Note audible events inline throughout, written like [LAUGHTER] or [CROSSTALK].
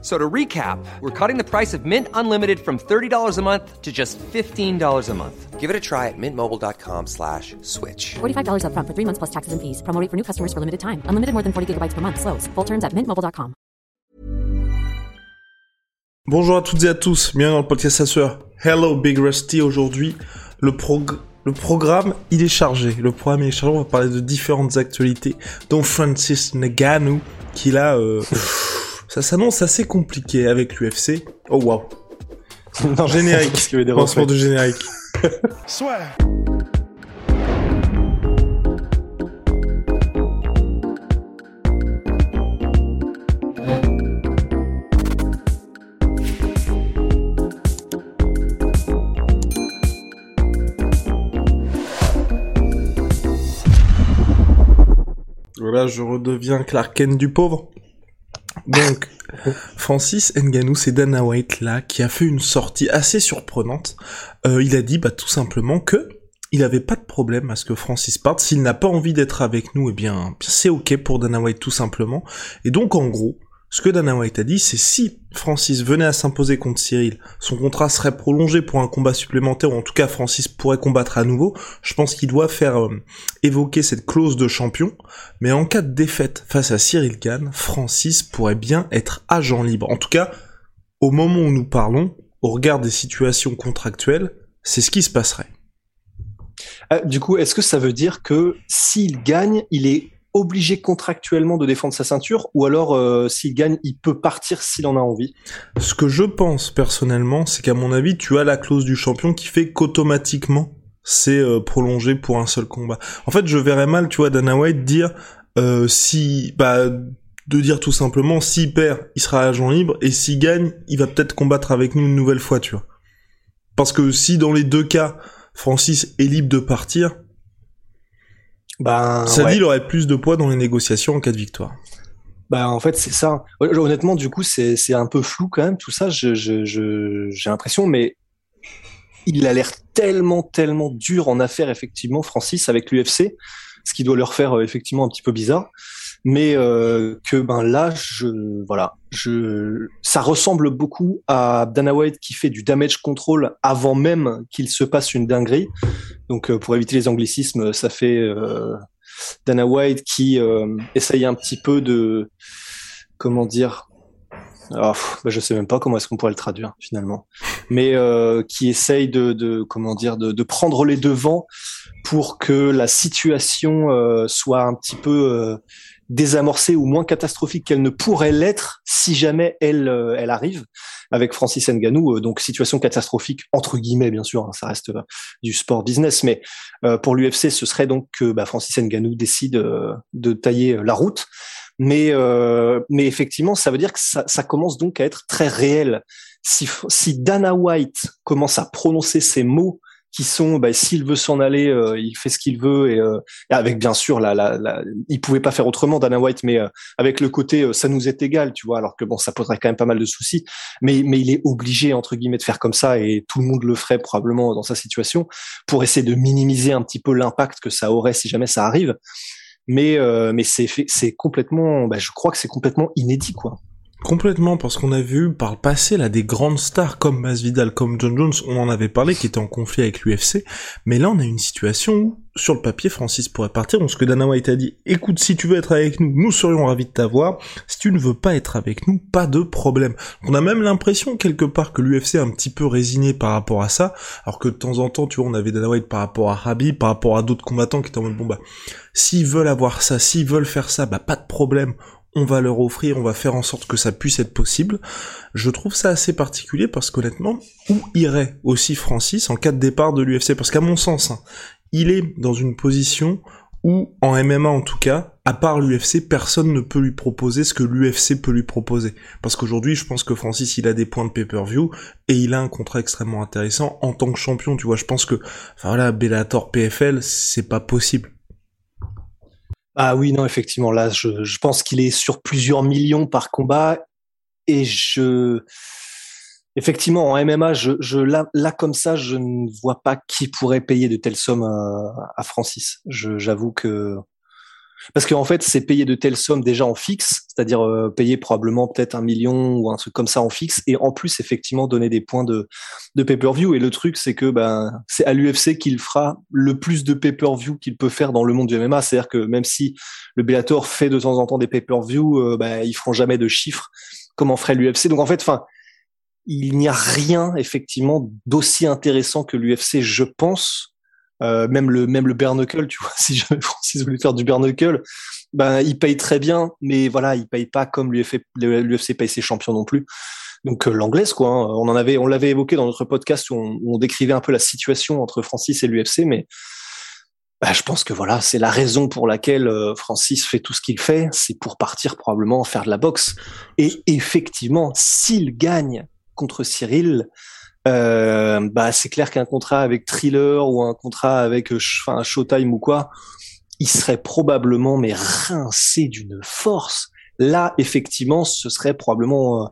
So to recap, we're cutting the price of Mint Unlimited from $30 a month to just $15 a month. Give it a try at mintmobile.com slash switch. $45 upfront for three months plus taxes and fees. Promo rate for new customers for limited time. Unlimited more than 40 gigabytes per month. Slows. Full terms at mintmobile.com. Bonjour à toutes et à tous, bienvenue dans le podcast Asseur. Hello Big Rusty, aujourd'hui le, prog le programme il est chargé, le programme il est chargé, on va parler de différentes actualités, dont Francis Ngannou qui là, euh, [LAUGHS] ça s'annonce assez compliqué avec l'UFC. Oh wow. [LAUGHS] Non, générique, parce qu'il y avait des lancement de générique. [LAUGHS] Soit. Voilà, je redeviens Clark Kent du pauvre. Donc, Francis Ngannou, c'est Dana White là qui a fait une sortie assez surprenante. Euh, il a dit bah tout simplement que il avait pas de problème à ce que Francis parte. S'il n'a pas envie d'être avec nous, eh bien c'est ok pour Dana White tout simplement. Et donc en gros, ce que Dana White a dit, c'est si Francis venait à s'imposer contre Cyril, son contrat serait prolongé pour un combat supplémentaire, ou en tout cas Francis pourrait combattre à nouveau. Je pense qu'il doit faire euh, évoquer cette clause de champion. Mais en cas de défaite face à Cyril Gann, Francis pourrait bien être agent libre. En tout cas, au moment où nous parlons, au regard des situations contractuelles, c'est ce qui se passerait. Ah, du coup, est-ce que ça veut dire que s'il gagne, il est obligé contractuellement de défendre sa ceinture ou alors euh, s'il gagne, il peut partir s'il en a envie? Ce que je pense personnellement, c'est qu'à mon avis, tu as la clause du champion qui fait qu'automatiquement c'est euh, prolongé pour un seul combat. En fait, je verrais mal, tu vois, Dana White dire euh, si bah de dire tout simplement s'il perd, il sera agent libre et s'il gagne, il va peut-être combattre avec nous une nouvelle fois, tu vois. Parce que si dans les deux cas, Francis est libre de partir, ben, ouais. il aurait plus de poids dans les négociations en cas de victoire. Bah en fait c'est ça. Honnêtement du coup c'est c'est un peu flou quand même tout ça. Je je je j'ai l'impression mais il a l'air tellement tellement dur en affaires effectivement Francis avec l'UFC, ce qui doit leur faire euh, effectivement un petit peu bizarre. Mais euh, que ben là je voilà je ça ressemble beaucoup à Dana White qui fait du damage control avant même qu'il se passe une dinguerie. Donc euh, pour éviter les anglicismes ça fait euh, Dana White qui euh, essaye un petit peu de comment dire oh, bah je sais même pas comment est-ce qu'on pourrait le traduire finalement mais qui essaye de, de comment dire de, de, prendre les devants pour que la situation soit un petit peu désamorcée ou moins catastrophique qu'elle ne pourrait l'être si jamais elle euh, elle arrive avec Francis Ngannou. Euh, donc situation catastrophique entre guillemets bien sûr hein, ça reste euh, du sport business. Mais pour l'UFC ce serait donc que bah, Francis Ngannou décide de tailler la route. Mais mais effectivement ça veut dire que ça, ça commence donc à être très réel. Si si Dana White commence à prononcer ces mots qui sont bah, s'il veut s'en aller, euh, il fait ce qu'il veut et, euh, avec bien sûr la, la, la, il pouvait pas faire autrement Dana White, mais euh, avec le côté ça nous est égal, tu vois, alors que bon ça poserait quand même pas mal de soucis, mais mais il est obligé entre guillemets de faire comme ça et tout le monde le ferait probablement dans sa situation pour essayer de minimiser un petit peu l'impact que ça aurait si jamais ça arrive, mais mais c'est c'est complètement, bah, je crois que c'est complètement inédit quoi. Complètement, parce qu'on a vu par le passé là des grandes stars comme Masvidal, comme John Jones, on en avait parlé, qui étaient en conflit avec l'UFC, mais là on a une situation où, sur le papier, Francis pourrait partir, donc ce que Dana White a dit, écoute, si tu veux être avec nous, nous serions ravis de t'avoir, si tu ne veux pas être avec nous, pas de problème. On a même l'impression quelque part que l'UFC est un petit peu résigné par rapport à ça, alors que de temps en temps, tu vois, on avait Dana White par rapport à Rabi, par rapport à d'autres combattants qui étaient en mode, bon bah, s'ils veulent avoir ça, s'ils veulent faire ça, bah pas de problème, on va leur offrir, on va faire en sorte que ça puisse être possible. Je trouve ça assez particulier parce qu'honnêtement, où irait aussi Francis en cas de départ de l'UFC Parce qu'à mon sens, hein, il est dans une position où, en MMA en tout cas, à part l'UFC, personne ne peut lui proposer ce que l'UFC peut lui proposer. Parce qu'aujourd'hui, je pense que Francis, il a des points de pay-per-view et il a un contrat extrêmement intéressant en tant que champion. Tu vois, je pense que, enfin voilà, Bellator PFL, c'est pas possible. Ah oui, non, effectivement, là, je, pense qu'il est sur plusieurs millions par combat et je, effectivement, en MMA, je, je là, comme ça, je ne vois pas qui pourrait payer de telles sommes à Francis. J'avoue que parce qu'en fait, c'est payer de telles sommes déjà en fixe, c'est-à-dire euh, payer probablement peut-être un million ou un truc comme ça en fixe, et en plus effectivement donner des points de, de pay-per-view. Et le truc, c'est que ben c'est à l'UFC qu'il fera le plus de pay-per-view qu'il peut faire dans le monde du MMA. C'est-à-dire que même si le Bellator fait de temps en temps des pay-per-view, euh, ben, ils feront jamais de chiffres comme en ferait l'UFC. Donc en fait, enfin, il n'y a rien effectivement d'aussi intéressant que l'UFC, je pense, euh, même le même le bare tu vois, [LAUGHS] si jamais Francis voulait faire du bare ben il paye très bien, mais voilà, il paye pas comme l'UFC paye ses champions non plus. Donc euh, l'anglaise quoi, hein. on en avait on l'avait évoqué dans notre podcast où on, décrivait un peu la situation entre Francis et l'UFC, mais bah, je pense que voilà, c'est la raison pour laquelle euh, Francis fait tout ce qu'il fait, c'est pour partir probablement faire de la boxe. Et effectivement, s'il gagne contre Cyril, euh, bah c'est clair qu'un contrat avec Thriller ou un contrat avec euh, enfin Showtime ou quoi, il serait probablement mais rincé d'une force. Là, effectivement, ce serait probablement euh,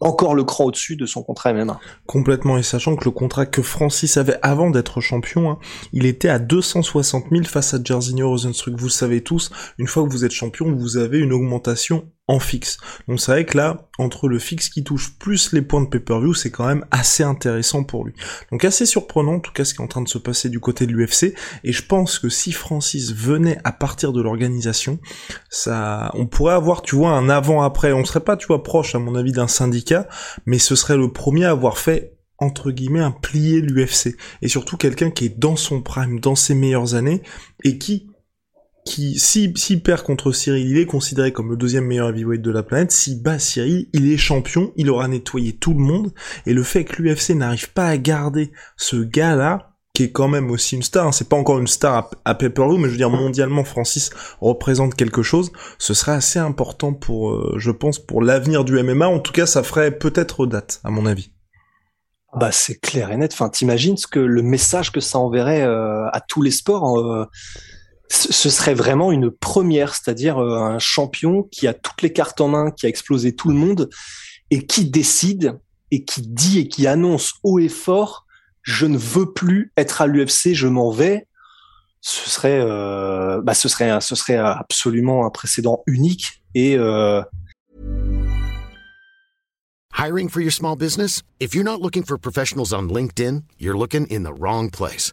encore le cran au-dessus de son contrat MMA. Complètement, et sachant que le contrat que Francis avait avant d'être champion, hein, il était à 260 000 face à Jairzinho Rosenstruck. Vous savez tous, une fois que vous êtes champion, vous avez une augmentation en fixe. Donc c'est vrai que là, entre le fixe qui touche plus les points de pay-per-view, c'est quand même assez intéressant pour lui. Donc assez surprenant, en tout cas ce qui est en train de se passer du côté de l'UFC, et je pense que si Francis venait à partir de l'organisation, ça, on pourrait avoir, tu vois, un avant-après. On serait pas, tu vois, proche, à mon avis, d'un syndicat, mais ce serait le premier à avoir fait entre guillemets un plié l'UFC et surtout quelqu'un qui est dans son prime, dans ses meilleures années et qui qui, s'il si, perd contre Cyril, il est considéré comme le deuxième meilleur heavyweight de la planète. S'il bat Cyril, il est champion, il aura nettoyé tout le monde. Et le fait que l'UFC n'arrive pas à garder ce gars-là, qui est quand même aussi une star, hein, c'est pas encore une star à, à mais je veux dire mondialement, Francis représente quelque chose. Ce serait assez important pour, euh, je pense, pour l'avenir du MMA. En tout cas, ça ferait peut-être date, à mon avis. Bah c'est clair et net. Enfin, t'imagines ce que le message que ça enverrait euh, à tous les sports. Euh, ce serait vraiment une première, c'est-à-dire euh, un champion qui a toutes les cartes en main, qui a explosé tout le monde et qui décide et qui dit et qui annonce haut et fort je ne veux plus être à l'UFC, je m'en vais. Ce serait, euh, bah, ce serait, ce serait absolument un précédent unique et. Euh... Hiring for your small business? If you're not looking for professionals on LinkedIn, you're looking in the wrong place.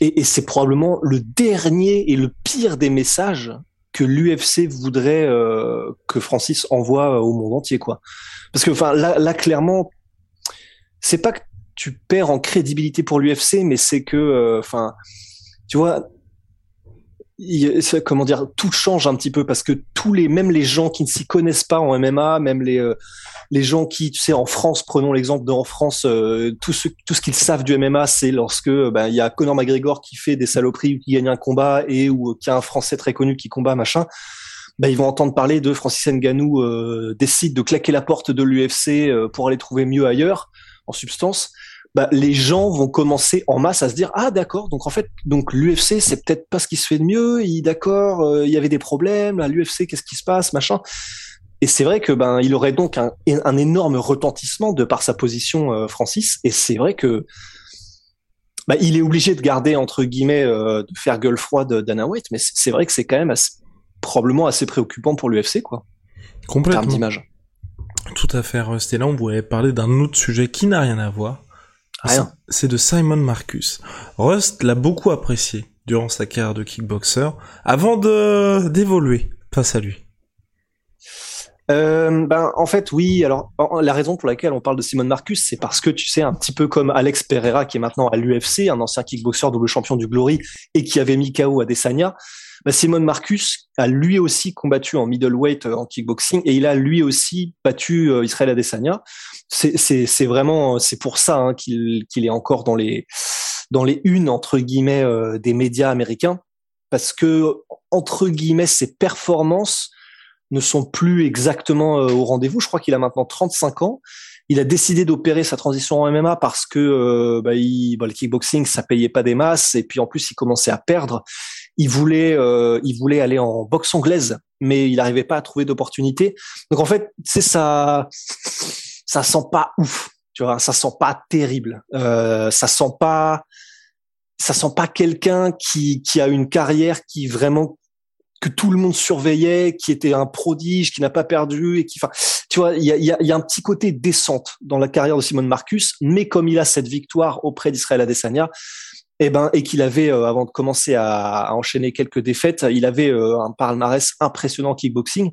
Et, et c'est probablement le dernier et le pire des messages que l'UFC voudrait euh, que Francis envoie au monde entier, quoi. Parce que, enfin, là, là, clairement, c'est pas que tu perds en crédibilité pour l'UFC, mais c'est que, euh, enfin, tu vois, comment dire, tout change un petit peu parce que tous les, même les gens qui ne s'y connaissent pas en MMA, même les euh, les gens qui, tu sais, en France, prenons l'exemple de en France, euh, tout ce tout ce qu'ils savent du MMA, c'est lorsque ben il y a Conor McGregor qui fait des saloperies ou qui gagne un combat et ou qu'il y a un Français très connu qui combat machin. Ben, ils vont entendre parler de Francis Ngannou euh, décide de claquer la porte de l'UFC pour aller trouver mieux ailleurs en substance bah, les gens vont commencer en masse à se dire ah d'accord donc en fait donc l'UFC c'est peut-être pas ce qui se fait de mieux d'accord euh, il y avait des problèmes l'UFC qu'est-ce qui se passe machin. Et c'est vrai que ben il aurait donc un, un énorme retentissement de par sa position euh, Francis. Et c'est vrai que bah, il est obligé de garder entre guillemets euh, de faire gueule froide Dana White mais c'est vrai que c'est quand même probablement assez préoccupant pour l'UFC quoi. Complètement. d'image. Tout à fait Stella on voulait parler d'un autre sujet qui n'a rien à voir c'est de Simon Marcus. Rust l'a beaucoup apprécié durant sa carrière de kickboxer avant de d'évoluer face à lui. Euh, ben, en fait, oui. Alors, la raison pour laquelle on parle de Simon Marcus, c'est parce que tu sais, un petit peu comme Alex Pereira, qui est maintenant à l'UFC, un ancien kickboxer double champion du Glory et qui avait mis KO Adesanya. Ben, Simon Marcus a lui aussi combattu en middleweight euh, en kickboxing et il a lui aussi battu euh, Israël Adesanya. C'est vraiment, c'est pour ça hein, qu'il qu'il est encore dans les dans les unes entre guillemets euh, des médias américains parce que entre guillemets ses performances ne sont plus exactement euh, au rendez-vous. Je crois qu'il a maintenant 35 ans. Il a décidé d'opérer sa transition en MMA parce que euh, bah, il, bah, le kickboxing ça payait pas des masses et puis en plus il commençait à perdre. Il voulait euh, il voulait aller en boxe anglaise mais il n'arrivait pas à trouver d'opportunité. Donc en fait c'est ça ça sent pas ouf. Tu vois, ça sent pas terrible. Euh, ça sent pas ça sent pas quelqu'un qui qui a une carrière qui vraiment que tout le monde surveillait, qui était un prodige, qui n'a pas perdu et qui, enfin, tu vois, il y a, un petit côté descente dans la carrière de Simon Marcus, mais comme il a cette victoire auprès d'Israël Adesanya, eh ben, et qu'il avait, euh, avant de commencer à, enchaîner quelques défaites, il avait euh, un palmarès impressionnant kickboxing.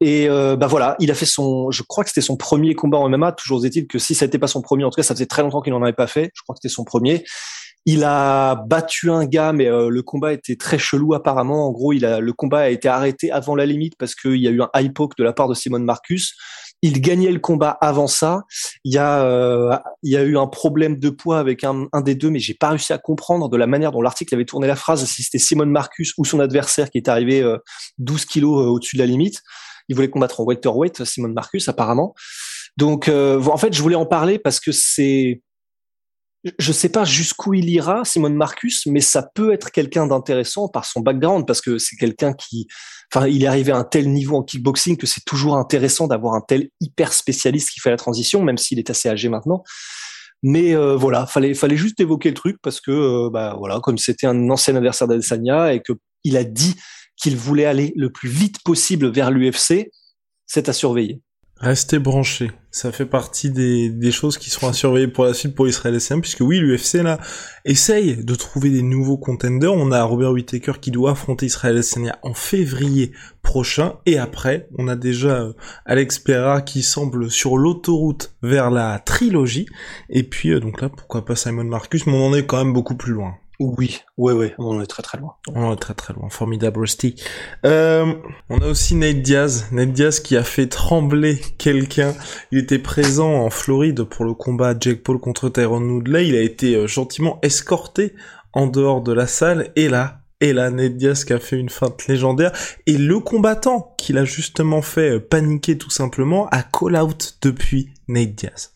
Et euh, bah voilà, il a fait son, je crois que c'était son premier combat en MMA. Toujours est-il que si ça n'était pas son premier, en tout cas, ça faisait très longtemps qu'il n'en avait pas fait. Je crois que c'était son premier. Il a battu un gars, mais euh, le combat était très chelou apparemment. En gros, il a, le combat a été arrêté avant la limite parce qu'il y a eu un high poke de la part de Simon Marcus. Il gagnait le combat avant ça. Il y a, euh, il y a eu un problème de poids avec un, un des deux, mais j'ai pas réussi à comprendre de la manière dont l'article avait tourné la phrase si c'était Simon Marcus ou son adversaire qui est arrivé 12 euh, kilos au-dessus de la limite. Il voulait combattre en welterweight, Simon Marcus apparemment. Donc, en fait, je voulais en parler parce que c'est je sais pas jusqu'où il ira, Simon Marcus, mais ça peut être quelqu'un d'intéressant par son background, parce que c'est quelqu'un qui, enfin, il est arrivé à un tel niveau en kickboxing que c'est toujours intéressant d'avoir un tel hyper spécialiste qui fait la transition, même s'il est assez âgé maintenant. Mais euh, voilà, fallait, fallait juste évoquer le truc parce que, euh, bah voilà, comme c'était un ancien adversaire d'Adesanya et que il a dit qu'il voulait aller le plus vite possible vers l'UFC, c'est à surveiller. Restez branchés. Ça fait partie des, choses qui seront à surveiller pour la suite pour Israël SM, puisque oui, l'UFC là essaye de trouver des nouveaux contenders. On a Robert Whittaker qui doit affronter Israël Adesanya en février prochain, et après, on a déjà euh, Alex Pereira qui semble sur l'autoroute vers la trilogie, et puis euh, donc là, pourquoi pas Simon Marcus, mais on en est quand même beaucoup plus loin. Oui, ouais, ouais, on est très très loin. On est très très loin, formidable Rusty. Euh, on a aussi Nate Diaz, Nate Diaz qui a fait trembler quelqu'un. Il était présent en Floride pour le combat Jake Paul contre Tyrone Woodley. Il a été euh, gentiment escorté en dehors de la salle et là, et là, Nate Diaz qui a fait une feinte légendaire et le combattant qu'il a justement fait euh, paniquer tout simplement a call out depuis Nate Diaz.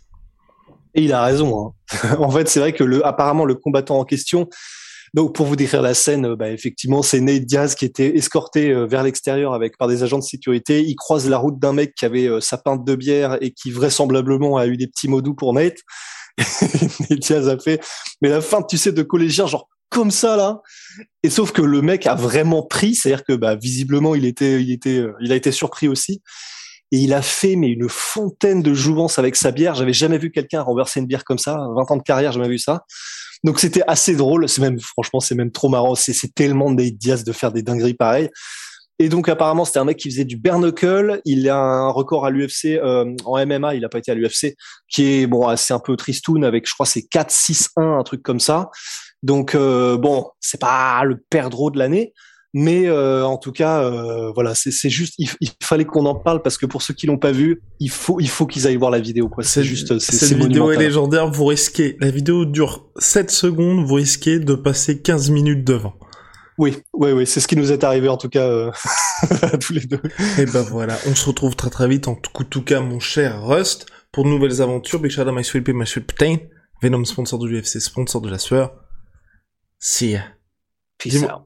Et il a raison. Hein. [LAUGHS] en fait, c'est vrai que le, apparemment le combattant en question. Donc, pour vous décrire la scène, bah, effectivement, c'est Nate Diaz qui était escorté euh, vers l'extérieur avec par des agents de sécurité. Il croise la route d'un mec qui avait euh, sa pinte de bière et qui vraisemblablement a eu des petits mots doux pour Nate. [LAUGHS] Nate Diaz a fait, mais la fin, tu sais, de collégien, genre comme ça là. Et sauf que le mec a vraiment pris, c'est-à-dire que bah, visiblement il était, il était, euh, il a été surpris aussi et il a fait mais une fontaine de jouvence avec sa bière. J'avais jamais vu quelqu'un renverser une bière comme ça. 20 ans de carrière, j'ai jamais vu ça. Donc c'était assez drôle. C'est même, franchement, c'est même trop marrant. C'est, tellement des Diaz de faire des dingueries pareilles. Et donc apparemment c'était un mec qui faisait du bare knuckle. Il a un record à l'UFC euh, en MMA. Il a pas été à l'UFC, qui est bon, c'est un peu tristoun avec, je crois, c'est 4-6-1, un truc comme ça. Donc euh, bon, c'est pas le perdreau de l'année, mais euh, en tout cas, euh, voilà, c'est juste, il, fallait qu'on en parle parce que pour ceux qui l'ont pas vu, il faut, il faut qu'ils aillent voir la vidéo. quoi. C'est juste, c'est cette vidéo est légendaire. Vous risquez, la vidéo dure 7 secondes, vous risquez de passer 15 minutes devant. Oui, oui, oui, c'est ce qui nous est arrivé en tout cas euh, [LAUGHS] à tous les deux. Et ben voilà, on se retrouve très très vite. En tout, cas, mon cher Rust, pour de nouvelles aventures. Big shout out my sweet my sweet Venom sponsor de l'UFC, sponsor de la sueur. See ya. Peace out.